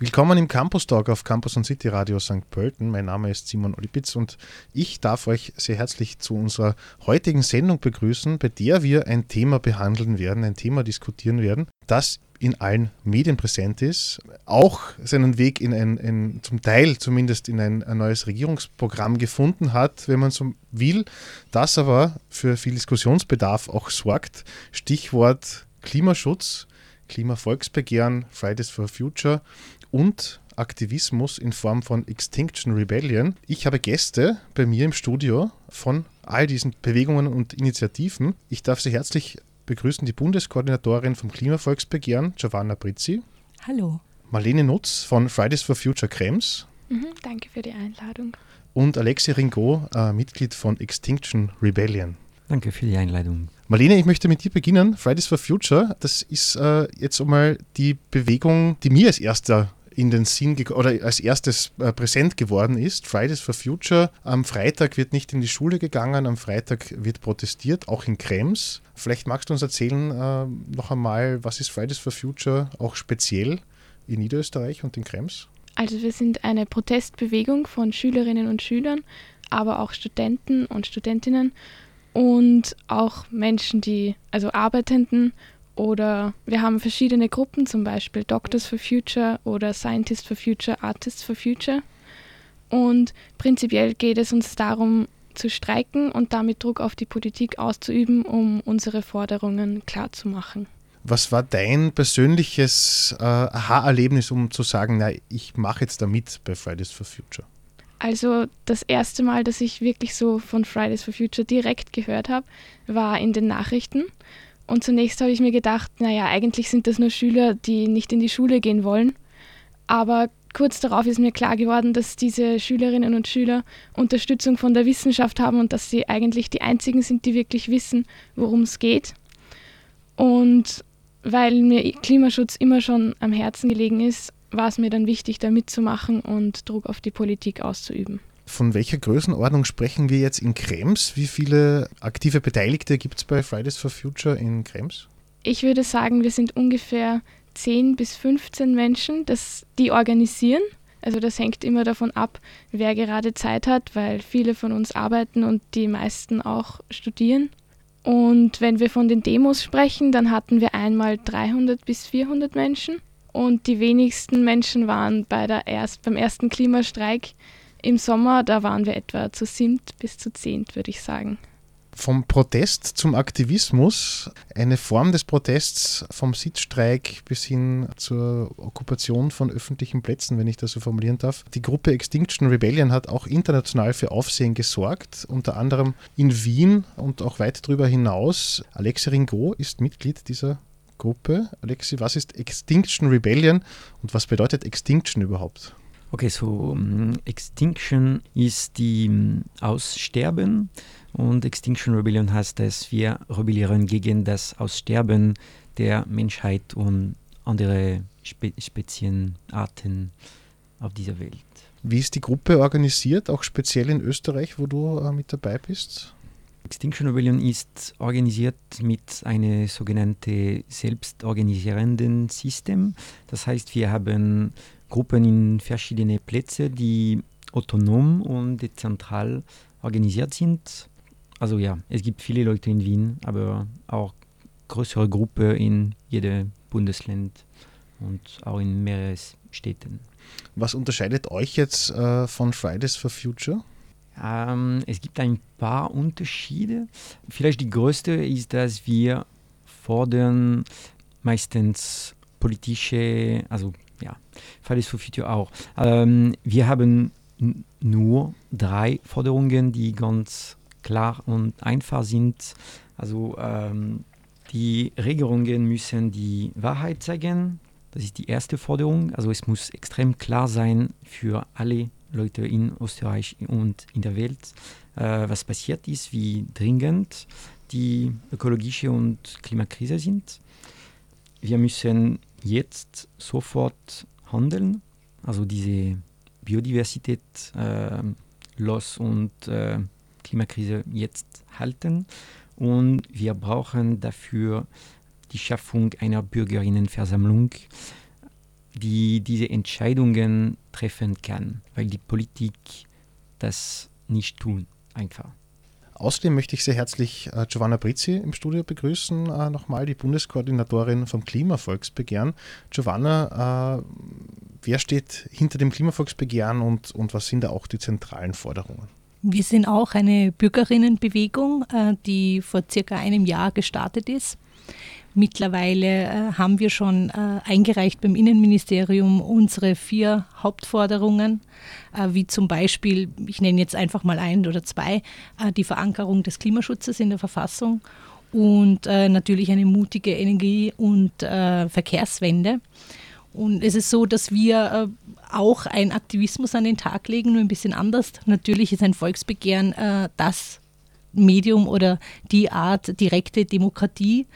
Willkommen im Campus Talk auf Campus und City Radio St. Pölten. Mein Name ist Simon Olipitz und ich darf euch sehr herzlich zu unserer heutigen Sendung begrüßen, bei der wir ein Thema behandeln werden, ein Thema diskutieren werden, das in allen Medien präsent ist, auch seinen Weg in ein, ein zum Teil zumindest in ein, ein, neues Regierungsprogramm gefunden hat, wenn man so will, das aber für viel Diskussionsbedarf auch sorgt. Stichwort Klimaschutz, Klimavolksbegehren, Fridays for Future und Aktivismus in Form von Extinction Rebellion. Ich habe Gäste bei mir im Studio von all diesen Bewegungen und Initiativen. Ich darf Sie herzlich begrüßen, die Bundeskoordinatorin vom Klimavolksbegehren, Giovanna Brizzi. Hallo. Marlene Nutz von Fridays for Future Krems. Mhm, danke für die Einladung. Und Alexi Ringo, äh, Mitglied von Extinction Rebellion. Danke für die Einladung. Marlene, ich möchte mit dir beginnen. Fridays for Future, das ist äh, jetzt einmal die Bewegung, die mir als erster in den Sinn oder als erstes äh, präsent geworden ist. Fridays for Future. Am Freitag wird nicht in die Schule gegangen, am Freitag wird protestiert, auch in Krems. Vielleicht magst du uns erzählen äh, noch einmal, was ist Fridays for Future auch speziell in Niederösterreich und in Krems? Also wir sind eine Protestbewegung von Schülerinnen und Schülern, aber auch Studenten und Studentinnen und auch Menschen, die, also Arbeitenden oder wir haben verschiedene Gruppen, zum Beispiel Doctors for Future oder Scientists for Future, Artists for Future. Und prinzipiell geht es uns darum, zu streiken und damit Druck auf die Politik auszuüben, um unsere Forderungen klarzumachen. Was war dein persönliches äh, Aha-Erlebnis, um zu sagen, na, ich mache jetzt da mit bei Fridays for Future? Also das erste Mal, dass ich wirklich so von Fridays for Future direkt gehört habe, war in den Nachrichten. Und zunächst habe ich mir gedacht, naja, eigentlich sind das nur Schüler, die nicht in die Schule gehen wollen. Aber kurz darauf ist mir klar geworden, dass diese Schülerinnen und Schüler Unterstützung von der Wissenschaft haben und dass sie eigentlich die einzigen sind, die wirklich wissen, worum es geht. Und weil mir Klimaschutz immer schon am Herzen gelegen ist, war es mir dann wichtig, da mitzumachen und Druck auf die Politik auszuüben. Von welcher Größenordnung sprechen wir jetzt in Krems? Wie viele aktive Beteiligte gibt es bei Fridays for Future in Krems? Ich würde sagen, wir sind ungefähr 10 bis 15 Menschen, das, die organisieren. Also das hängt immer davon ab, wer gerade Zeit hat, weil viele von uns arbeiten und die meisten auch studieren. Und wenn wir von den Demos sprechen, dann hatten wir einmal 300 bis 400 Menschen. Und die wenigsten Menschen waren bei der erst, beim ersten Klimastreik im Sommer, da waren wir etwa zu siebt bis zu zehnt, würde ich sagen. Vom Protest zum Aktivismus, eine Form des Protests vom Sitzstreik bis hin zur Okkupation von öffentlichen Plätzen, wenn ich das so formulieren darf. Die Gruppe Extinction Rebellion hat auch international für Aufsehen gesorgt, unter anderem in Wien und auch weit darüber hinaus. Alexi Ringo ist Mitglied dieser Gruppe. Alexi, was ist Extinction Rebellion und was bedeutet Extinction überhaupt? Okay, so um, Extinction ist die um, Aussterben und Extinction Rebellion heißt, dass wir rebellieren gegen das Aussterben der Menschheit und andere Spe Spezienarten auf dieser Welt. Wie ist die Gruppe organisiert, auch speziell in Österreich, wo du äh, mit dabei bist? Extinction Rebellion ist organisiert mit einem sogenannten selbstorganisierenden System. Das heißt, wir haben Gruppen in verschiedene Plätze, die autonom und dezentral organisiert sind. Also ja, es gibt viele Leute in Wien, aber auch größere Gruppen in jedem Bundesland und auch in mehreren Städten. Was unterscheidet euch jetzt äh, von Fridays for Future? Ähm, es gibt ein paar Unterschiede. Vielleicht die größte ist, dass wir fordern meistens politische, also ja, Fridays for Future auch. Ähm, wir haben nur drei Forderungen, die ganz klar und einfach sind. Also ähm, die Regierungen müssen die Wahrheit zeigen. Das ist die erste Forderung. Also es muss extrem klar sein für alle Leute in Österreich und in der Welt, äh, was passiert ist, wie dringend die ökologische und Klimakrise sind. Wir müssen jetzt sofort handeln, also diese Biodiversität äh, los und äh, Klimakrise jetzt halten. Und wir brauchen dafür die Schaffung einer Bürgerinnenversammlung. die diese Entscheidungen treffen kann, weil die Politik das nicht tun, einfach. Außerdem möchte ich sehr herzlich äh, Giovanna Brizzi im Studio begrüßen, äh, nochmal die Bundeskoordinatorin vom Klimavolksbegehren. Giovanna, äh, wer steht hinter dem Klimavolksbegehren und, und was sind da auch die zentralen Forderungen? Wir sind auch eine Bürgerinnenbewegung, äh, die vor circa einem Jahr gestartet ist. Mittlerweile äh, haben wir schon äh, eingereicht beim Innenministerium unsere vier Hauptforderungen, äh, wie zum Beispiel, ich nenne jetzt einfach mal ein oder zwei, die Verankerung des Klimaschutzes in der Verfassung und natürlich eine mutige Energie- und Verkehrswende. Und es ist so, dass wir auch einen Aktivismus an den Tag legen, nur ein bisschen anders. Natürlich ist ein Volksbegehren das Medium oder die Art direkte Demokratie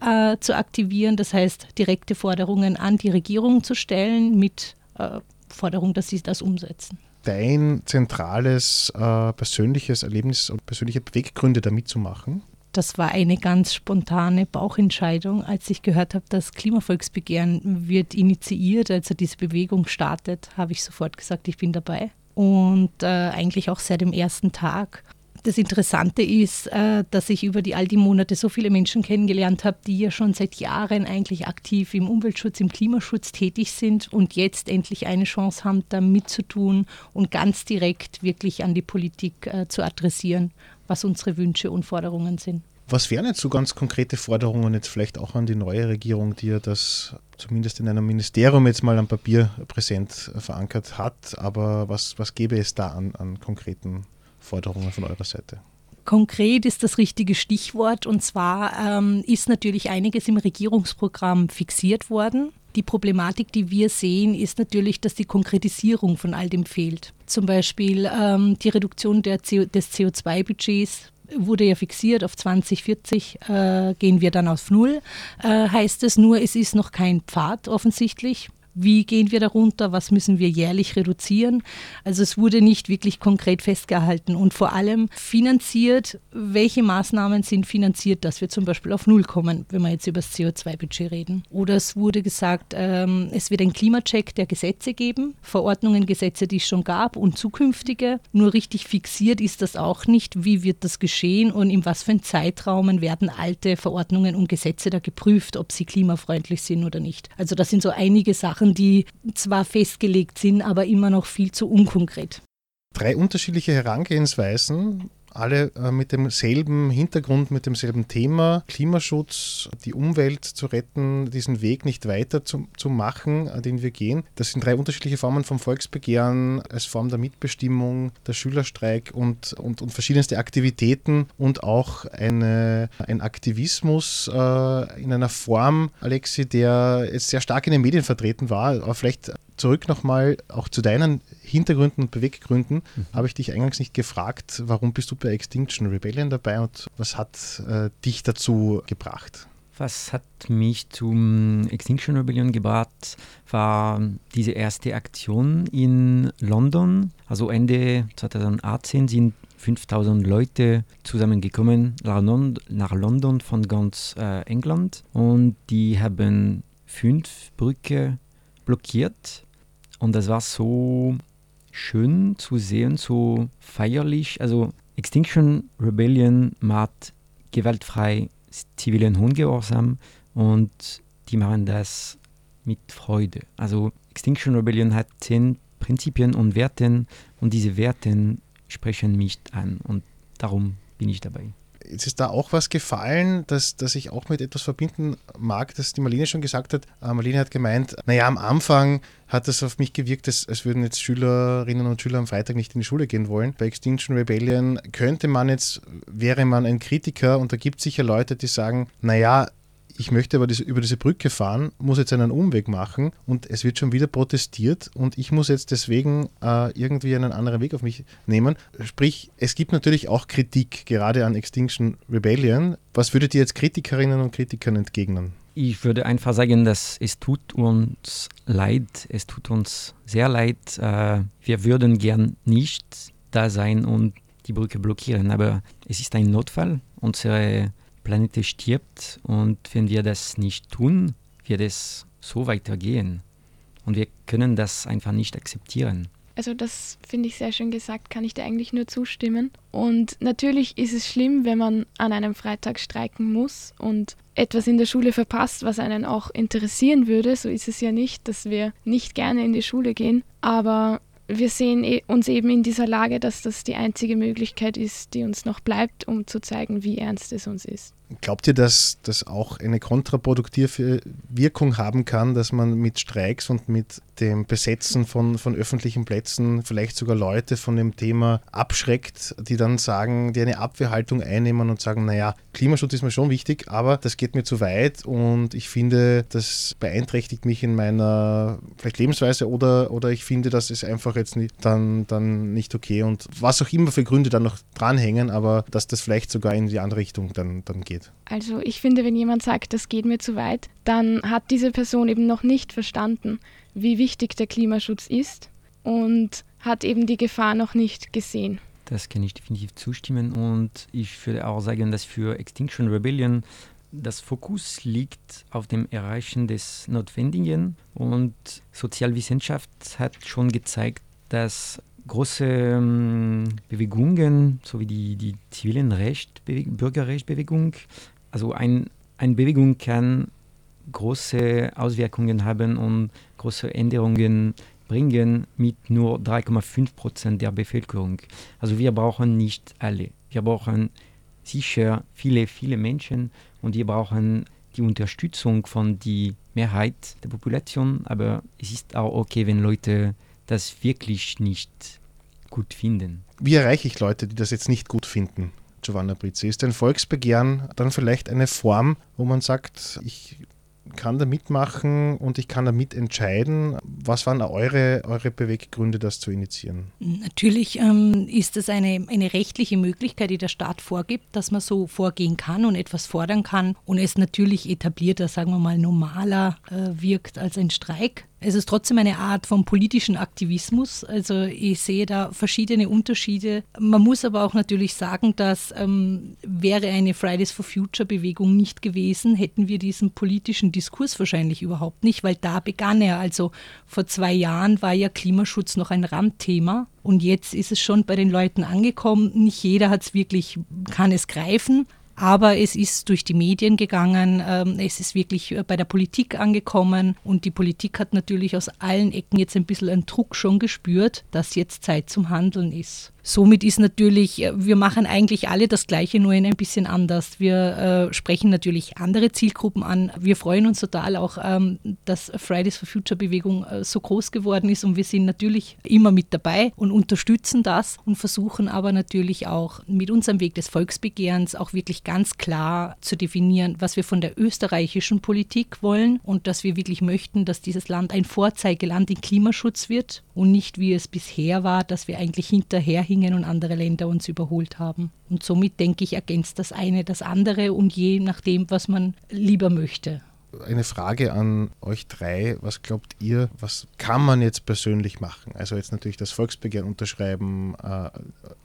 äh, zu aktivieren, das heißt direkte Forderungen an die Regierung zu stellen mit äh, Forderung, dass sie das umsetzen. Dein zentrales äh, persönliches Erlebnis und persönliche Beweggründe da mitzumachen? Das war eine ganz spontane Bauchentscheidung, als ich gehört habe, das Klimavolksbegehren wird initiiert, also diese Bewegung startet, habe ich sofort gesagt, ich bin dabei. Und äh, eigentlich auch seit dem ersten Tag das Interessante ist, äh, dass ich über die all die Monate so viele Menschen kennengelernt habe, die ja schon seit Jahren eigentlich aktiv im Umweltschutz, im Klimaschutz tätig sind und jetzt endlich eine Chance haben, da mitzutun und ganz direkt wirklich an die Politik äh, zu adressieren, was unsere Wünsche und Forderungen sind. Was wären jetzt so ganz konkrete Forderungen jetzt vielleicht auch an die neue Regierung, die ja das zumindest in einem Ministerium jetzt mal am Papier präsent verankert hat, aber was, was gäbe es da an, an konkreten Forderungen von eurer Seite? Konkret ist das richtige Stichwort und zwar ähm, ist natürlich einiges im Regierungsprogramm fixiert worden. Die Problematik, die wir sehen, ist natürlich, dass die Konkretisierung von all dem fehlt. Zum Beispiel ähm, die Reduktion CO, des CO2-Budgets wurde ja fixiert auf 2040, äh, gehen wir dann auf Null, äh, heißt es nur, es ist noch kein Pfad offensichtlich. Wie gehen wir darunter? Was müssen wir jährlich reduzieren? Also es wurde nicht wirklich konkret festgehalten und vor allem finanziert, welche Maßnahmen sind finanziert, dass wir zum Beispiel auf Null kommen, wenn wir jetzt über das CO2-Budget reden. Oder es wurde gesagt, ähm, es wird ein Klimacheck der Gesetze geben, Verordnungen, Gesetze, die es schon gab und zukünftige. Nur richtig fixiert ist das auch nicht. Wie wird das geschehen und in was für einen Zeitraum werden alte Verordnungen und Gesetze da geprüft, ob sie klimafreundlich sind oder nicht. Also das sind so einige Sachen, Sachen, die zwar festgelegt sind, aber immer noch viel zu unkonkret. Drei unterschiedliche Herangehensweisen alle äh, mit demselben Hintergrund, mit demselben Thema, Klimaschutz, die Umwelt zu retten, diesen Weg nicht weiter zu, zu machen, äh, den wir gehen. Das sind drei unterschiedliche Formen vom Volksbegehren als Form der Mitbestimmung, der Schülerstreik und, und, und verschiedenste Aktivitäten und auch eine, ein Aktivismus äh, in einer Form, Alexi, der jetzt sehr stark in den Medien vertreten war, aber vielleicht zurück nochmal auch zu deinen Hintergründen und Beweggründen. Mhm. Habe ich dich eingangs nicht gefragt, warum bist du bei Extinction Rebellion dabei und was hat äh, dich dazu gebracht? Was hat mich zum Extinction Rebellion gebracht, war diese erste Aktion in London. Also Ende 2018 sind 5000 Leute zusammengekommen nach London von ganz äh, England und die haben fünf Brücke blockiert und das war so schön zu sehen, so feierlich. Also Extinction Rebellion macht gewaltfrei zivilen Ungehorsam und die machen das mit Freude. Also Extinction Rebellion hat zehn Prinzipien und Werten und diese Werten sprechen mich an und darum bin ich dabei. Jetzt ist da auch was gefallen, dass, dass ich auch mit etwas verbinden mag, das die Marlene schon gesagt hat. Äh, Marlene hat gemeint, naja, am Anfang hat es auf mich gewirkt, als, als würden jetzt Schülerinnen und Schüler am Freitag nicht in die Schule gehen wollen. Bei Extinction Rebellion könnte man jetzt, wäre man ein Kritiker und da gibt es sicher Leute, die sagen, naja, ich möchte aber diese, über diese Brücke fahren, muss jetzt einen Umweg machen und es wird schon wieder protestiert und ich muss jetzt deswegen äh, irgendwie einen anderen Weg auf mich nehmen. Sprich, es gibt natürlich auch Kritik, gerade an Extinction Rebellion. Was würdet ihr jetzt Kritikerinnen und Kritikern entgegnen? Ich würde einfach sagen, dass es tut uns leid, es tut uns sehr leid. Äh, wir würden gern nicht da sein und die Brücke blockieren, aber es ist ein Notfall. Unsere Planet stirbt und wenn wir das nicht tun, wird es so weitergehen. und wir können das einfach nicht akzeptieren. Also das finde ich sehr schön gesagt, kann ich dir eigentlich nur zustimmen. Und natürlich ist es schlimm, wenn man an einem Freitag streiken muss und etwas in der Schule verpasst, was einen auch interessieren würde. So ist es ja nicht, dass wir nicht gerne in die Schule gehen. Aber wir sehen e-, uns eben in dieser Lage, dass das die einzige Möglichkeit ist, die uns noch bleibt, um zu zeigen, wie ernst es uns ist. Glaubt ihr, dass das auch eine kontraproduktive Wirkung haben kann, dass man mit Streiks und mit dem Besetzen von, von öffentlichen Plätzen vielleicht sogar Leute von dem Thema abschreckt, die dann sagen, die eine Abwehrhaltung einnehmen und sagen, naja, Klimaschutz ist mir schon wichtig, aber das geht mir zu weit und ich finde, das beeinträchtigt mich in meiner vielleicht Lebensweise oder, oder ich finde, das ist einfach jetzt nicht, dann, dann nicht okay. Und was auch immer für Gründe dann noch dranhängen, aber dass das vielleicht sogar in die andere Richtung dann, dann geht geht? Also ich finde, wenn jemand sagt, das geht mir zu weit, dann hat diese Person eben noch nicht verstanden, wie wichtig der Klimaschutz ist und hat eben die Gefahr noch nicht gesehen. Das kann ich definitiv zustimmen und ich würde auch sagen, dass für Extinction Rebellion das Fokus liegt auf dem Erreichen des Notwendigen und Sozialwissenschaft hat schon gezeigt, dass große ähm, Bewegungen, so wie die, die zivilen Recht, Bürgerrechtsbewegung, also ein, eine Bewegung kann große Auswirkungen haben und große Änderungen bringen mit nur 3,5 Prozent der Bevölkerung. Also wir brauchen nicht alle. Wir brauchen sicher viele, viele Menschen und wir brauchen die Unterstützung von der Mehrheit der Population. Aber es ist auch okay, wenn Leute das wirklich nicht gut finden. Wie erreiche ich Leute, die das jetzt nicht gut finden? Giovanna Brizzi, ist ein Volksbegehren dann vielleicht eine Form, wo man sagt, ich kann da mitmachen und ich kann da mitentscheiden. Was waren eure, eure Beweggründe, das zu initiieren? Natürlich ähm, ist es eine, eine rechtliche Möglichkeit, die der Staat vorgibt, dass man so vorgehen kann und etwas fordern kann und es natürlich etablierter, sagen wir mal, normaler äh, wirkt als ein Streik. Es ist trotzdem eine Art von politischen Aktivismus. Also ich sehe da verschiedene Unterschiede. Man muss aber auch natürlich sagen, dass ähm, wäre eine Fridays for Future Bewegung nicht gewesen, hätten wir diesen politischen Diskurs wahrscheinlich überhaupt nicht, weil da begann er. Also vor zwei Jahren war ja Klimaschutz noch ein Randthema. Und jetzt ist es schon bei den Leuten angekommen. Nicht jeder hat es wirklich, kann es greifen, aber es ist durch die Medien gegangen, ähm, es ist wirklich äh, bei der Politik angekommen und die Politik hat natürlich aus allen Ecken jetzt ein bisschen einen Druck schon gespürt, dass jetzt Zeit zum Handeln ist. Somit ist natürlich, äh, wir machen eigentlich alle das Gleiche, nur in ein bisschen anders. Wir äh, sprechen natürlich andere Zielgruppen an. Wir freuen uns total auch, ähm, dass Fridays for Future Bewegung äh, so groß geworden ist und wir sind natürlich immer mit dabei und unterstützen das und versuchen aber natürlich auch mit unserem Weg des Volksbegehrens auch wirklich ganz klar zu definieren, was wir von der österreichischen Politik wollen und dass wir wirklich möchten, dass dieses Land ein Vorzeigeland in Klimaschutz wird und nicht wie es bisher war, dass wir eigentlich hinterher hingen und andere Länder uns überholt haben. Und somit denke ich, ergänzt das eine das andere und je nachdem, was man lieber möchte. Eine Frage an euch drei. Was glaubt ihr, was kann man jetzt persönlich machen? Also jetzt natürlich das Volksbegehren unterschreiben, äh,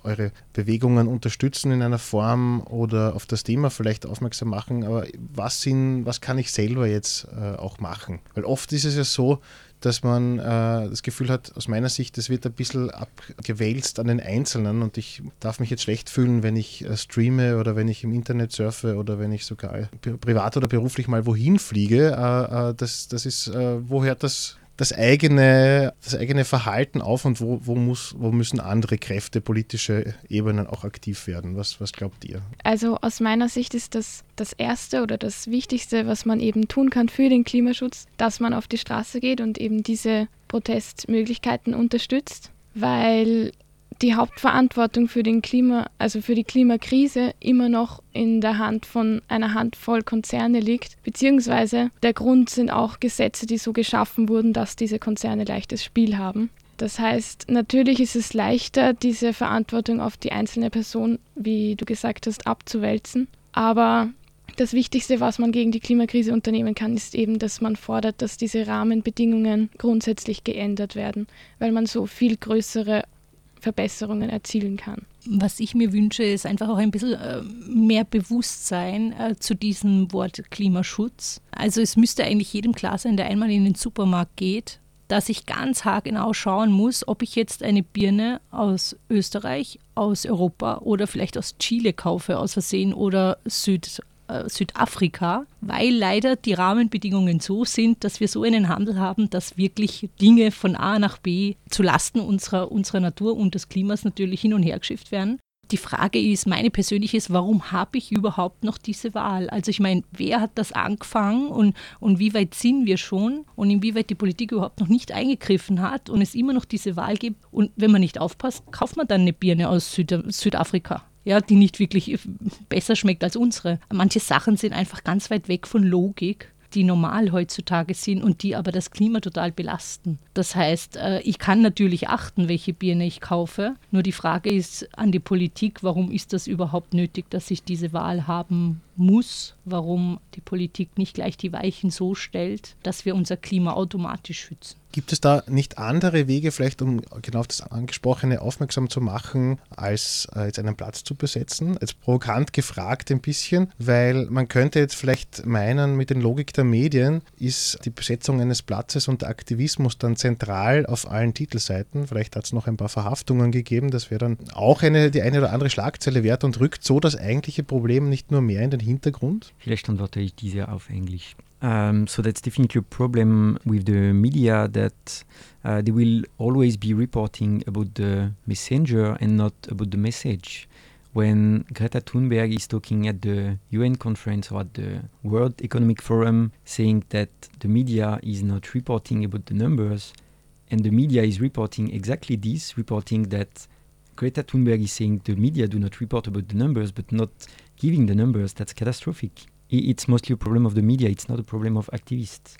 eure Bewegungen unterstützen in einer Form oder auf das Thema vielleicht aufmerksam machen. Aber was, sind, was kann ich selber jetzt äh, auch machen? Weil oft ist es ja so, dass man äh, das Gefühl hat, aus meiner Sicht, das wird ein bisschen abgewälzt an den Einzelnen und ich darf mich jetzt schlecht fühlen, wenn ich äh, streame oder wenn ich im Internet surfe oder wenn ich sogar privat oder beruflich mal wohin fliege. Äh, äh das, das ist, äh, wo hört das das eigene, das eigene Verhalten auf und wo, wo, muss, wo müssen andere Kräfte, politische Ebenen auch aktiv werden? Was, was glaubt ihr? Also aus meiner Sicht ist das das Erste oder das Wichtigste, was man eben tun kann für den Klimaschutz, dass man auf die Straße geht und eben diese Protestmöglichkeiten unterstützt, weil die Hauptverantwortung für den Klima, also für die Klimakrise immer noch in der Hand von einer Handvoll Konzerne liegt, beziehungsweise der Grund sind auch Gesetze, die so geschaffen wurden, dass diese Konzerne leichtes Spiel haben. Das heißt, natürlich ist es leichter, diese Verantwortung auf die einzelne Person, wie du gesagt hast, abzuwälzen. Aber das Wichtigste, was man gegen die Klimakrise unternehmen kann, ist eben, dass man fordert, dass diese Rahmenbedingungen grundsätzlich geändert werden, weil man so viel größere Verbesserungen erzielen kann. Was ich mir wünsche, ist einfach auch ein bisschen äh, mehr Bewusstsein äh, zu diesem Wort Klimaschutz. Also es müsste eigentlich jedem klar sein, der einmal in den Supermarkt geht, dass ich ganz haargenau schauen muss, ob ich jetzt eine Birne aus Österreich, aus Europa oder vielleicht aus Chile kaufe, aus Versehen oder Süd, Südafrika, weil leider die Rahmenbedingungen so sind, dass wir so einen Handel haben, dass wirklich Dinge von A nach B zu Lasten unserer, unserer Natur und des Klimas natürlich hin und her geschifft werden. Die Frage ist, meine persönliche ist, warum habe ich überhaupt noch diese Wahl? Also ich meine, wer hat das angefangen und, und wie weit sind wir schon und inwieweit die Politik überhaupt noch nicht eingegriffen hat und es immer noch diese Wahl gibt und wenn man nicht aufpasst, kauft man dann eine Birne aus Süd Südafrika. Ja, die nicht wirklich besser schmeckt als unsere. Manche Sachen sind einfach ganz weit weg von Logik die normal heutzutage sind und die aber das Klima total belasten. Das heißt, äh, ich kann natürlich achten, welche Birne ich kaufe. Nur die Frage ist an die Politik, warum ist das überhaupt nötig, dass ich diese Wahl haben muss, warum die Politik nicht gleich die Weichen so stellt, dass wir unser Klima automatisch schützen. Gibt es da nicht andere Wege, vielleicht um genau auf das Angesprochene aufmerksam zu machen, als äh, jetzt einen Platz zu besetzen? Jetzt provokant gefragt ein bisschen, weil man könnte jetzt vielleicht meinen, mit der Logik der Medien ist die Besetzung eines Platzes und der Aktivismus dann zentral auf allen Titelseiten. Vielleicht hat es noch ein paar Verhaftungen gegeben, das wäre dann auch eine, die eine oder andere Schlagzeile wert und rückt so das eigentliche Problem nicht nur mehr in den Hintergrund? Vielleicht antworte ich diese auf Englisch. Um, so that's definitely a problem with the media that uh, they will always be reporting about the messenger and not about the message. When Greta Thunberg is talking at the UN conference or at the World Economic Forum, saying that the media is not reporting about the numbers, and the media is reporting exactly this, reporting that Greta Thunberg is saying the media do not report about the numbers, but not giving the numbers, that's catastrophic. It's mostly a problem of the media, it's not a problem of activists.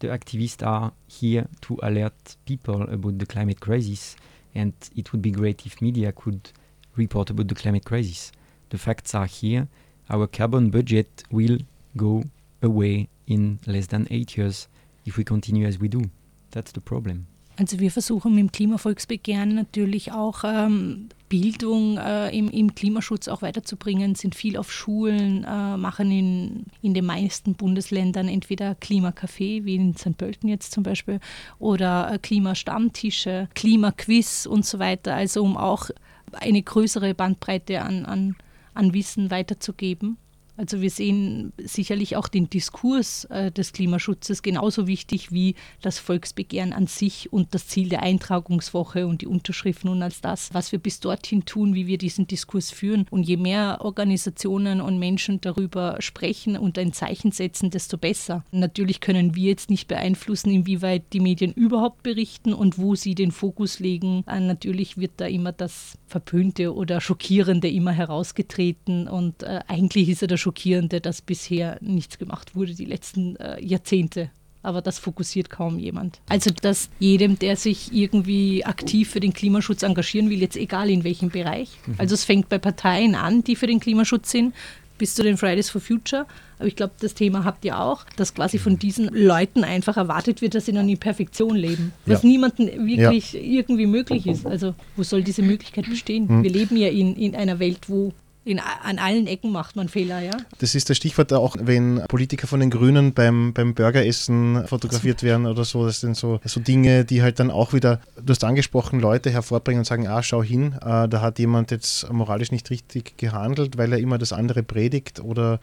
The activists are here to alert people about the climate crisis, and it would be great if media could report about the climate crisis. The facts are here. Our carbon budget will go away in less than eight years if we continue as we do. That's the problem. Also wir versuchen dem Klimavolksbegehren natürlich auch ähm, Bildung äh, im, im, Klimaschutz auch weiterzubringen, sind viel auf Schulen, äh, machen in, in den meisten Bundesländern entweder Klimacafé, wie in St. Pölten jetzt zum Beispiel, oder äh, Klimastammtische, Klimaquiz und so weiter, also um auch eine größere Bandbreite an, an, an Wissen weiterzugeben. Also wir sehen sicherlich auch den Diskurs äh, des Klimaschutzes genauso wichtig wie das Volksbegehren an sich und das Ziel der Eintragungswoche und die Unterschriften und als das, was wir bis dorthin tun, wie wir diesen Diskurs führen. Und je mehr Organisationen und Menschen darüber sprechen und ein Zeichen setzen, desto besser. Natürlich können wir jetzt nicht beeinflussen, inwieweit die Medien überhaupt berichten und wo sie den Fokus legen. Äh, natürlich wird da immer das Verpönte oder Schockierende immer herausgetreten und äh, eigentlich ist ja das Schockierende, dass bisher nichts gemacht wurde die letzten äh, Jahrzehnte. Aber das fokussiert kaum jemand. Also, dass jedem, der sich irgendwie aktiv für den Klimaschutz engagieren will, jetzt egal in welchem Bereich. Mhm. Also, es fängt bei Parteien an, die für den Klimaschutz sind, bis zu den Fridays for Future. Aber ich glaube, das Thema habt ihr auch, dass quasi von diesen Leuten einfach erwartet wird, dass sie dann in Perfektion leben. Was ja. niemandem wirklich ja. irgendwie möglich ist. Also, wo soll diese Möglichkeit bestehen? Mhm. Wir leben ja in, in einer Welt, wo in, an allen Ecken macht man Fehler, ja. Das ist das Stichwort auch, wenn Politiker von den Grünen beim, beim Burgeressen fotografiert werden oder so. Das sind so, so Dinge, die halt dann auch wieder, du hast angesprochen, Leute hervorbringen und sagen, ah, schau hin, äh, da hat jemand jetzt moralisch nicht richtig gehandelt, weil er immer das andere predigt oder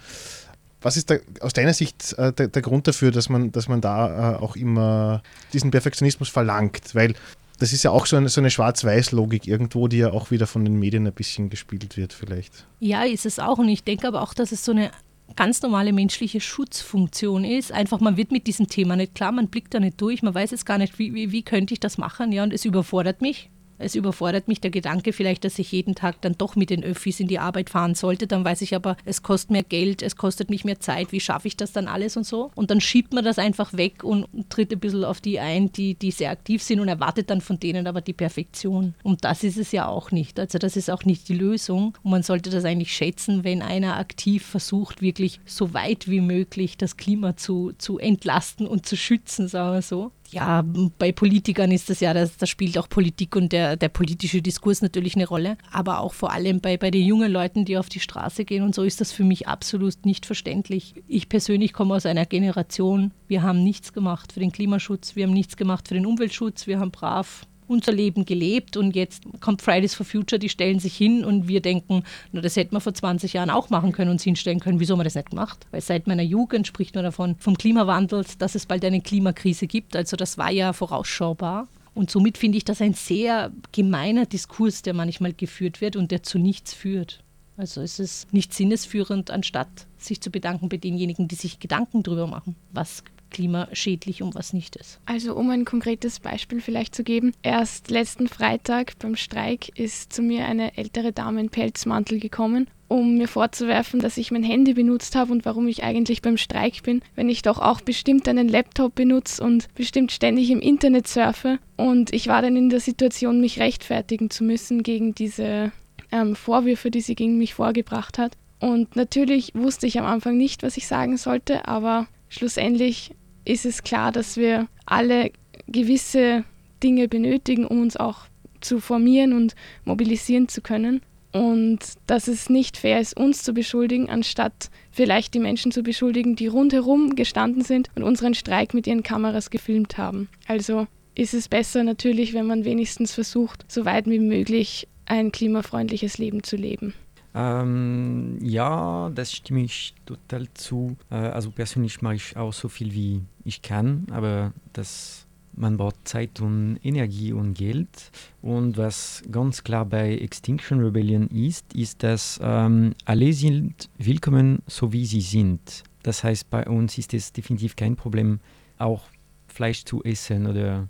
was ist da aus deiner Sicht äh, der, der, Grund dafür, dass man, dass man da äh, auch immer diesen Perfektionismus verlangt? Weil das ist ja auch so eine, so eine Schwarz-Weiß-Logik irgendwo, die ja auch wieder von den Medien ein bisschen gespielt wird, vielleicht. Ja, ist es auch. Und ich denke aber auch, dass es so eine ganz normale menschliche Schutzfunktion ist. Einfach, man wird mit diesem Thema nicht klar, man blickt da nicht durch, man weiß jetzt gar nicht, wie, wie, wie könnte ich das machen, ja, und es überfordert mich. Es überfordert mich der Gedanke vielleicht, dass ich jeden Tag dann doch mit den Öffis in die Arbeit fahren sollte. Dann weiß ich aber, es kostet mehr Geld, es kostet mich mehr Zeit. Wie schaffe ich das dann alles und so? Und dann schiebt man das einfach weg und tritt ein bisschen auf die ein, die, die sehr aktiv sind und erwartet dann von denen aber die Perfektion. Und das ist es ja auch nicht. Also das ist auch nicht die Lösung. Und man sollte das eigentlich schätzen, wenn einer aktiv versucht, wirklich so weit wie möglich das Klima zu, zu entlasten und zu schützen, sagen wir so. Ja, bei Politikern ist das ja, da spielt auch Politik und der, der politische Diskurs natürlich eine Rolle. Aber auch vor allem bei, bei den jungen Leuten, die auf die Straße gehen und so ist das für mich absolut nicht verständlich. Ich persönlich komme aus einer Generation, wir haben nichts gemacht für den Klimaschutz, wir haben nichts gemacht für den Umweltschutz, wir haben brav unser Leben gelebt und jetzt kommt Fridays for Future, die stellen sich hin und wir denken, na, das hätten wir vor 20 Jahren auch machen können und sie hinstellen können. Wieso haben wir das nicht gemacht? Weil seit meiner Jugend spricht man davon, vom Klimawandel, dass es bald eine Klimakrise gibt. Also das war ja vorausschaubar. Und somit finde ich das ein sehr gemeiner Diskurs, der manchmal geführt wird und der zu nichts führt. Also es ist nicht sinnesführend, anstatt sich zu bedanken bei denjenigen, die sich Gedanken darüber machen, was klimaschädlich und was nicht ist. Also um ein konkretes Beispiel vielleicht zu geben, erst letzten Freitag beim Streik ist zu mir eine ältere Dame in Pelzmantel gekommen um mir vorzuwerfen, dass ich mein Handy benutzt habe und warum ich eigentlich beim Streik bin, wenn ich doch auch bestimmt einen Laptop benutze und bestimmt ständig im Internet surfe. Und ich war dann in der Situation, mich rechtfertigen zu müssen gegen diese ähm, Vorwürfe, die sie gegen mich vorgebracht hat. Und natürlich wusste ich am Anfang nicht, was ich sagen sollte, aber schlussendlich ist es klar, dass wir alle gewisse Dinge benötigen, um uns auch zu formieren und mobilisieren zu können. Und dass es nicht fair ist, uns zu beschuldigen, anstatt vielleicht die Menschen zu beschuldigen, die rundherum gestanden sind und unseren Streik mit ihren Kameras gefilmt haben. Also ist es besser natürlich, wenn man wenigstens versucht, so weit wie möglich ein klimafreundliches Leben zu leben. Ähm, ja, das stimme ich total zu. Äh, also persönlich mache ich auch so viel wie ich kann, aber das, man braucht Zeit und Energie und Geld. Und was ganz klar bei Extinction Rebellion ist, ist, dass ähm, alle sind willkommen, so wie sie sind. Das heißt, bei uns ist es definitiv kein Problem, auch Fleisch zu essen oder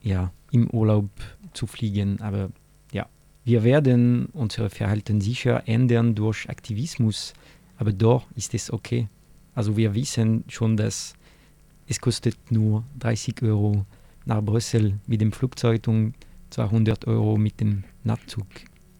ja, im Urlaub zu fliegen, aber wir werden unser Verhalten sicher ändern durch Aktivismus, aber doch ist es okay. Also wir wissen schon, dass es kostet nur 30 Euro nach Brüssel mit dem Flugzeug und 200 Euro mit dem Nachtzug.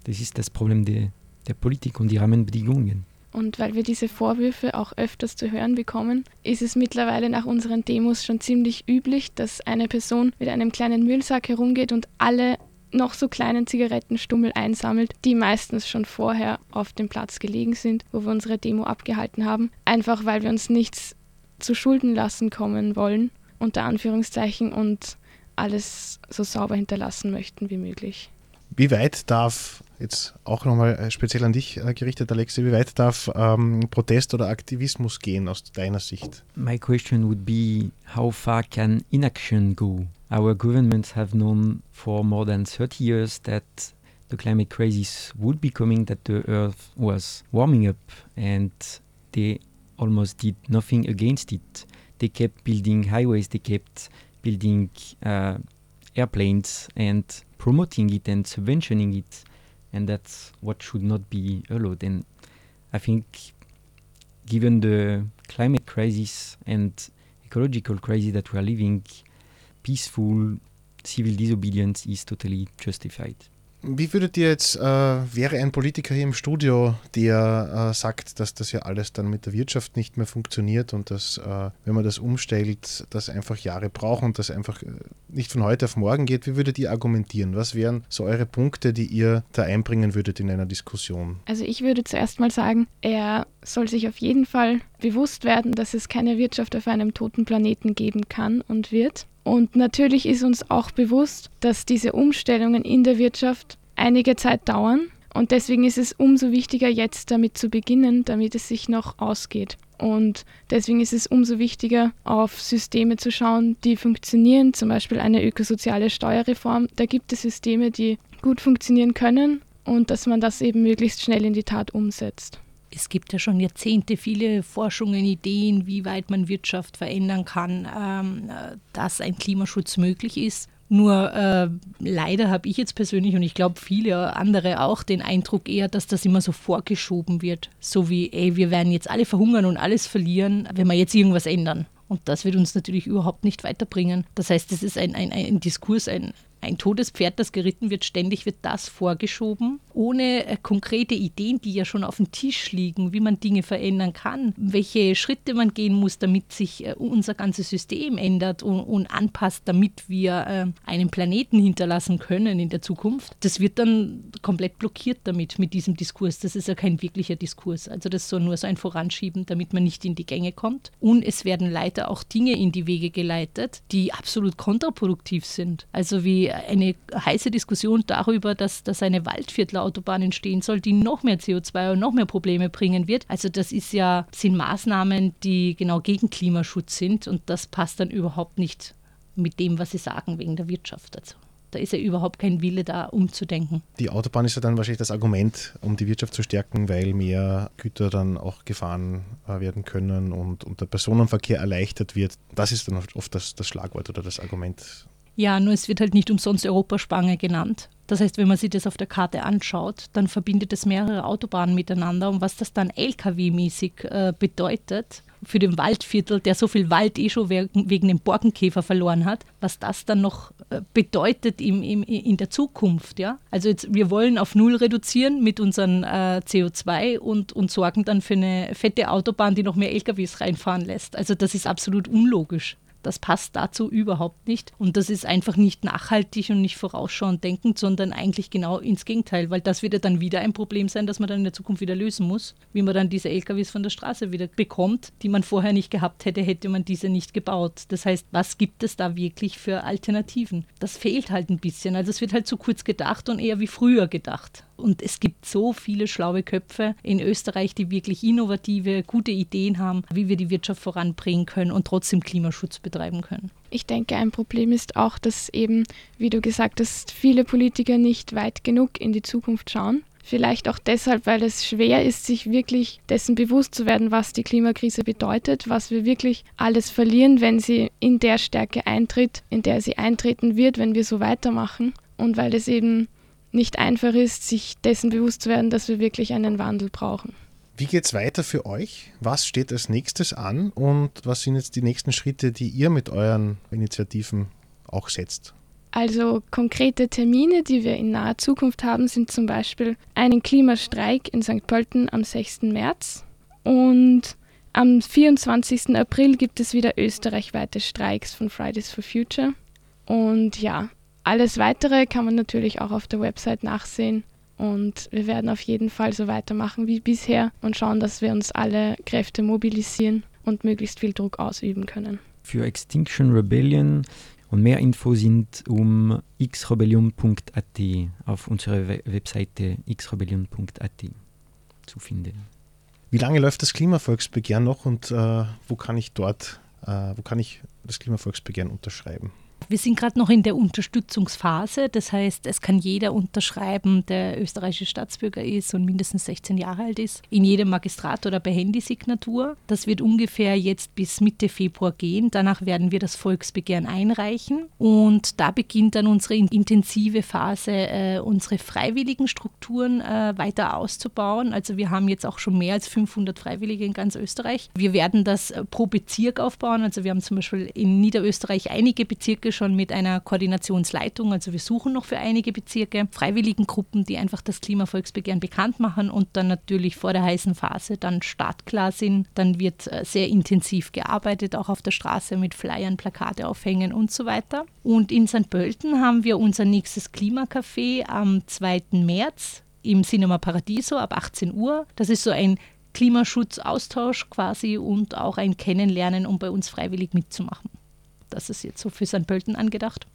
Das ist das Problem der, der Politik und die Rahmenbedingungen. Und weil wir diese Vorwürfe auch öfters zu hören bekommen, ist es mittlerweile nach unseren Demos schon ziemlich üblich, dass eine Person mit einem kleinen Müllsack herumgeht und alle noch so kleinen Zigarettenstummel einsammelt, die meistens schon vorher auf dem Platz gelegen sind, wo wir unsere Demo abgehalten haben, einfach weil wir uns nichts zu Schulden lassen kommen wollen, unter Anführungszeichen, und alles so sauber hinterlassen möchten wie möglich. Wie weit darf, jetzt auch nochmal äh, speziell an dich äh, gerichtet, Alexi, wie weit darf ähm, Protest oder Aktivismus gehen aus deiner Sicht? My question would be, how far can inaction go? Our governments have known for more than 30 years that the climate crisis would be coming, that the earth was warming up, and they almost did nothing against it. They kept building highways, they kept building uh, airplanes and promoting it and subventioning it, and that's what should not be allowed. And I think, given the climate crisis and ecological crisis that we are living, peaceful civil disobedience is totally justified. Wie würdet ihr jetzt, äh, wäre ein Politiker hier im Studio, der äh, sagt, dass das ja alles dann mit der Wirtschaft nicht mehr funktioniert und dass, äh, wenn man das umstellt, das einfach Jahre braucht und das einfach äh, nicht von heute auf morgen geht, wie würdet ihr argumentieren? Was wären so eure Punkte, die ihr da einbringen würdet in einer Diskussion? Also ich würde zuerst mal sagen, er soll sich auf jeden Fall bewusst werden, dass es keine Wirtschaft auf einem toten Planeten geben kann und wird. Und natürlich ist uns auch bewusst, dass diese Umstellungen in der Wirtschaft einige Zeit dauern. Und deswegen ist es umso wichtiger, jetzt damit zu beginnen, damit es sich noch ausgeht. Und deswegen ist es umso wichtiger, auf Systeme zu schauen, die funktionieren, zum Beispiel eine ökosoziale Steuerreform. Da gibt es Systeme, die gut funktionieren können und dass man das eben möglichst schnell in die Tat umsetzt es gibt ja schon Jahrzehnte viele Forschungen, Ideen, wie weit man Wirtschaft verändern kann, ähm, dass ein Klimaschutz möglich ist. Nur äh, leider habe ich jetzt persönlich und ich glaube viele andere auch den Eindruck eher, dass das immer so vorgeschoben wird. So wie, ey, wir werden jetzt alle verhungern und alles verlieren, wenn wir jetzt irgendwas ändern. Und das wird uns natürlich überhaupt nicht weiterbringen. Das heißt, es ist ein, ein, ein Diskurs, ein, ein Todespferd, das geritten wird, ständig wird das vorgeschoben ohne äh, konkrete Ideen, die ja schon auf dem Tisch liegen, wie man Dinge verändern kann, welche Schritte man gehen muss, damit sich äh, unser ganzes System ändert und, und anpasst, damit wir äh, einen Planeten hinterlassen können in der Zukunft, das wird dann komplett blockiert damit, mit diesem Diskurs. Das ist ja kein wirklicher Diskurs. Also das soll nur so ein Voranschieben, damit man nicht in die Gänge kommt. Und es werden leider auch Dinge in die Wege geleitet, die absolut kontraproduktiv sind. Also wie eine heiße Diskussion darüber, dass, dass eine Waldviertelautobahn entstehen soll, die noch mehr CO2 und noch mehr Probleme bringen wird. Also das ist ja, sind Maßnahmen, die genau gegen Klimaschutz sind und das passt dann überhaupt nicht mit dem, was Sie sagen wegen der Wirtschaft dazu. Da ist ja überhaupt kein Wille da, umzudenken. Die Autobahn ist ja dann wahrscheinlich das Argument, um die Wirtschaft zu stärken, weil mehr Güter dann auch gefahren äh, werden können und, und der Personenverkehr erleichtert wird. Das ist dann oft das, das Schlagwort oder das Argument. Ja, nur es wird halt nicht umsonst Europaspange genannt. Das heißt, wenn man sich das auf der Karte anschaut, dann verbindet es mehrere Autobahnen miteinander. Und was das dann LKW-mäßig äh, bedeutet, für den Waldviertel, der so viel Wald eh schon wegen dem Borkenkäfer verloren hat, was das dann noch äh, bedeutet im, im, in der Zukunft. Ja? Also jetzt, wir wollen auf Null reduzieren mit unserem äh, CO2 und, und sorgen dann für eine fette Autobahn, die noch mehr LKWs reinfahren lässt. Also das ist absolut unlogisch. Das passt dazu überhaupt nicht. Und das ist einfach nicht nachhaltig und nicht vorausschauend denkend, sondern eigentlich genau ins Gegenteil, weil das wird ja dann wieder ein Problem sein, das man dann in der Zukunft wieder lösen muss, wie man dann diese LKWs von der Straße wieder bekommt, die man vorher nicht gehabt hätte, hätte man diese nicht gebaut. Das heißt, was gibt es da wirklich für Alternativen? Das fehlt halt ein bisschen. Also es wird halt zu kurz gedacht und eher wie früher gedacht. Und es gibt so viele schlaue Köpfe in Österreich, die wirklich innovative, gute Ideen haben, wie wir die Wirtschaft voranbringen können und trotzdem Klimaschutz betreiben können. Ich denke, ein Problem ist auch, dass eben, wie du gesagt hast, viele Politiker nicht weit genug in die Zukunft schauen. Vielleicht auch deshalb, weil es schwer ist, sich wirklich dessen bewusst zu werden, was die Klimakrise bedeutet, was wir wirklich alles verlieren, wenn sie in der Stärke eintritt, in der sie eintreten wird, wenn wir so weitermachen. Und weil es eben nicht einfach ist, sich dessen bewusst zu werden, dass wir wirklich einen Wandel brauchen. Wie geht es weiter für euch? Was steht als nächstes an und was sind jetzt die nächsten Schritte, die ihr mit euren Initiativen auch setzt? Also konkrete Termine, die wir in naher Zukunft haben, sind zum Beispiel einen Klimastreik in St. Pölten am 6. März und am 24. April gibt es wieder österreichweite Streiks von Fridays for Future. Und ja, alles Weitere kann man natürlich auch auf der Website nachsehen. Und wir werden auf jeden Fall so weitermachen wie bisher und schauen, dass wir uns alle Kräfte mobilisieren und möglichst viel Druck ausüben können. Für Extinction Rebellion und mehr Infos sind um xrebellion.at auf unserer Webseite xrebellion.at zu finden. Wie lange läuft das Klimavolksbegehren noch und äh, wo kann ich dort, äh, wo kann ich das Klimavolksbegehren unterschreiben? Wir sind gerade noch in der Unterstützungsphase. Das heißt, es kann jeder unterschreiben, der österreichische Staatsbürger ist und mindestens 16 Jahre alt ist, in jedem Magistrat oder per Handysignatur. Das wird ungefähr jetzt bis Mitte Februar gehen. Danach werden wir das Volksbegehren einreichen und da beginnt dann unsere intensive Phase, äh, unsere freiwilligen Strukturen äh, weiter auszubauen. Also wir haben jetzt auch schon mehr als 500 Freiwillige in ganz Österreich. Wir werden das äh, pro Bezirk aufbauen. Also wir haben zum Beispiel in Niederösterreich einige Bezirke schon mit einer Koordinationsleitung. Also wir suchen noch für einige Bezirke Freiwilligengruppen, die einfach das Klimavolksbegehren bekannt machen und dann natürlich vor der heißen Phase dann startklar sind. Dann wird äh, sehr intensiv gearbeitet, auch auf der Straße mit Flyern, Plakate aufhängen und so weiter. Und in St. Pölten haben wir unser nächstes Klimacafé am 2. März im Cinema Paradiso ab 18 Uhr. Das ist so ein Klimaschutzaustausch quasi und auch ein Kennenlernen, um bei uns freiwillig mitzumachen. Das ist jetzt so für St. Pölten angedacht.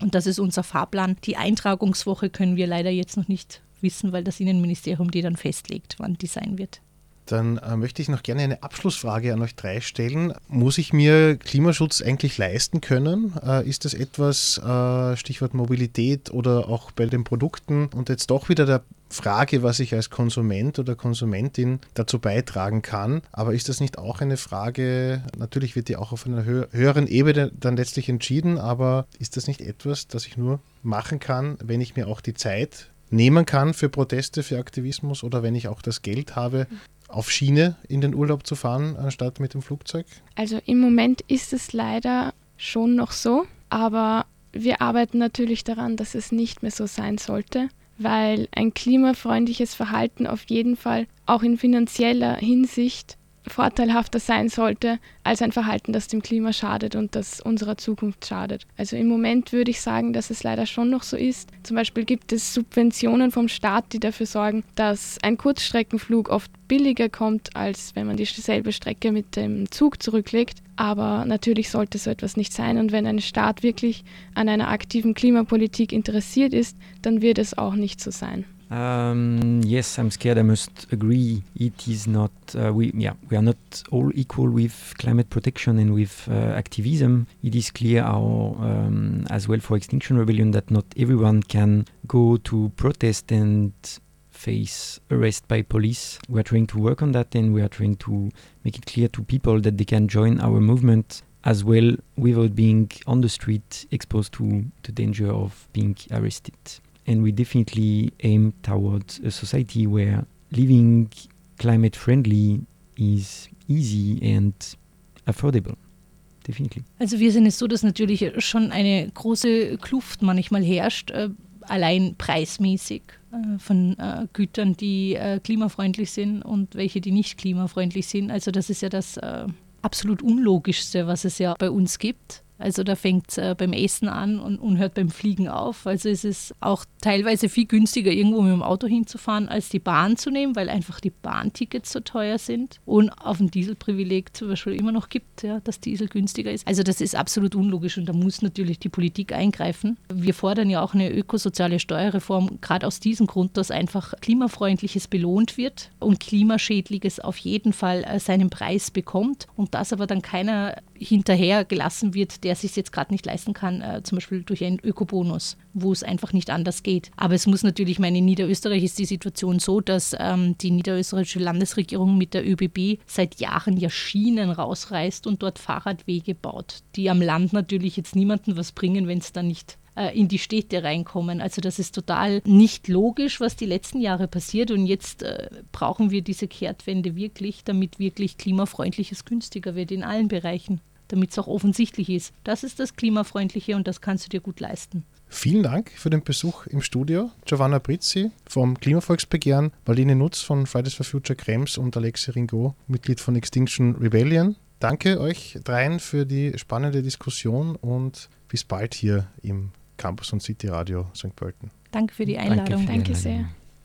Und das ist unser Fahrplan. Die Eintragungswoche können wir leider jetzt noch nicht wissen, weil das Innenministerium die dann festlegt, wann die sein wird. Dann äh, möchte ich noch gerne eine Abschlussfrage an euch drei stellen. Muss ich mir Klimaschutz eigentlich leisten können? Äh, ist das etwas, äh, Stichwort Mobilität oder auch bei den Produkten? Und jetzt doch wieder der Frage, was ich als Konsument oder Konsumentin dazu beitragen kann. Aber ist das nicht auch eine Frage, natürlich wird die auch auf einer höheren Ebene dann letztlich entschieden, aber ist das nicht etwas, das ich nur machen kann, wenn ich mir auch die Zeit nehmen kann für Proteste, für Aktivismus oder wenn ich auch das Geld habe, auf Schiene in den Urlaub zu fahren, anstatt mit dem Flugzeug? Also im Moment ist es leider schon noch so, aber wir arbeiten natürlich daran, dass es nicht mehr so sein sollte, weil ein klimafreundliches Verhalten auf jeden Fall auch in finanzieller Hinsicht vorteilhafter sein sollte als ein Verhalten, das dem Klima schadet und das unserer Zukunft schadet. Also im Moment würde ich sagen, dass es leider schon noch so ist. Zum Beispiel gibt es Subventionen vom Staat, die dafür sorgen, dass ein Kurzstreckenflug oft billiger kommt, als wenn man dieselbe Strecke mit dem Zug zurücklegt. Aber natürlich sollte so etwas nicht sein. Und wenn ein Staat wirklich an einer aktiven Klimapolitik interessiert ist, dann wird es auch nicht so sein. Um, yes, I'm scared. I must agree. It is not. Uh, we yeah, we are not all equal with climate protection and with uh, activism. It is clear, our, um, as well for Extinction Rebellion, that not everyone can go to protest and face arrest by police. We are trying to work on that, and we are trying to make it clear to people that they can join our movement as well without being on the street exposed to the danger of being arrested and we definitely aim towards a society where living climate friendly is easy and affordable. Definitely. Also wir sehen es so, dass natürlich schon eine große Kluft manchmal herrscht, äh, allein preismäßig äh, von äh, Gütern, die klimafreundlich sind und welche, die nicht klimafreundlich sind. Also das ist ja das absolut unlogischste, was es ja bei uns gibt. Also da fängt es äh, beim Essen an und, und, hört beim Fliegen auf. Also es ist auch teilweise viel günstiger, irgendwo mit dem Auto hinzufahren, als die Bahn zu nehmen, weil einfach die Bahntickets so teuer sind und auf dem Dieselprivileg zum Beispiel immer noch gibt, ja, dass Diesel günstiger ist. Also das ist absolut unlogisch und da muss natürlich die Politik eingreifen. Wir fordern ja auch eine ökosoziale Steuerreform, gerade aus diesem Grund, dass einfach klimafreundliches belohnt wird und klimaschädliches auf jeden Fall äh, seinen Preis bekommt und das aber dann keiner hinterher gelassen wird, der sich jetzt gerade nicht leisten kann, äh, zum Beispiel durch einen Ökobonus, wo es einfach nicht anders geht. Aber es muss natürlich, meine, in Niederösterreich ist die Situation so, dass ähm, die niederösterreichische Landesregierung mit der ÖBB seit Jahren ja Schienen rausreißt und dort Fahrradwege baut, die am Land natürlich jetzt niemandem was bringen, wenn es dann nicht in die Städte reinkommen. Also das ist total nicht logisch, was die letzten Jahre passiert. Und jetzt äh, brauchen wir diese Kehrtwende wirklich, damit wirklich klimafreundliches günstiger wird in allen Bereichen damit es auch offensichtlich ist. Das ist das Klimafreundliche und das kannst du dir gut leisten. Vielen Dank für den Besuch im Studio. Giovanna Brizzi vom Klimavolksbegehren, Marlene Nutz von Fridays for Future Krems und Alexi Ringo, Mitglied von Extinction Rebellion. Danke euch dreien für die spannende Diskussion und bis bald hier im Campus und City Radio St. Pölten. Danke für die Einladung. Danke, Danke sehr.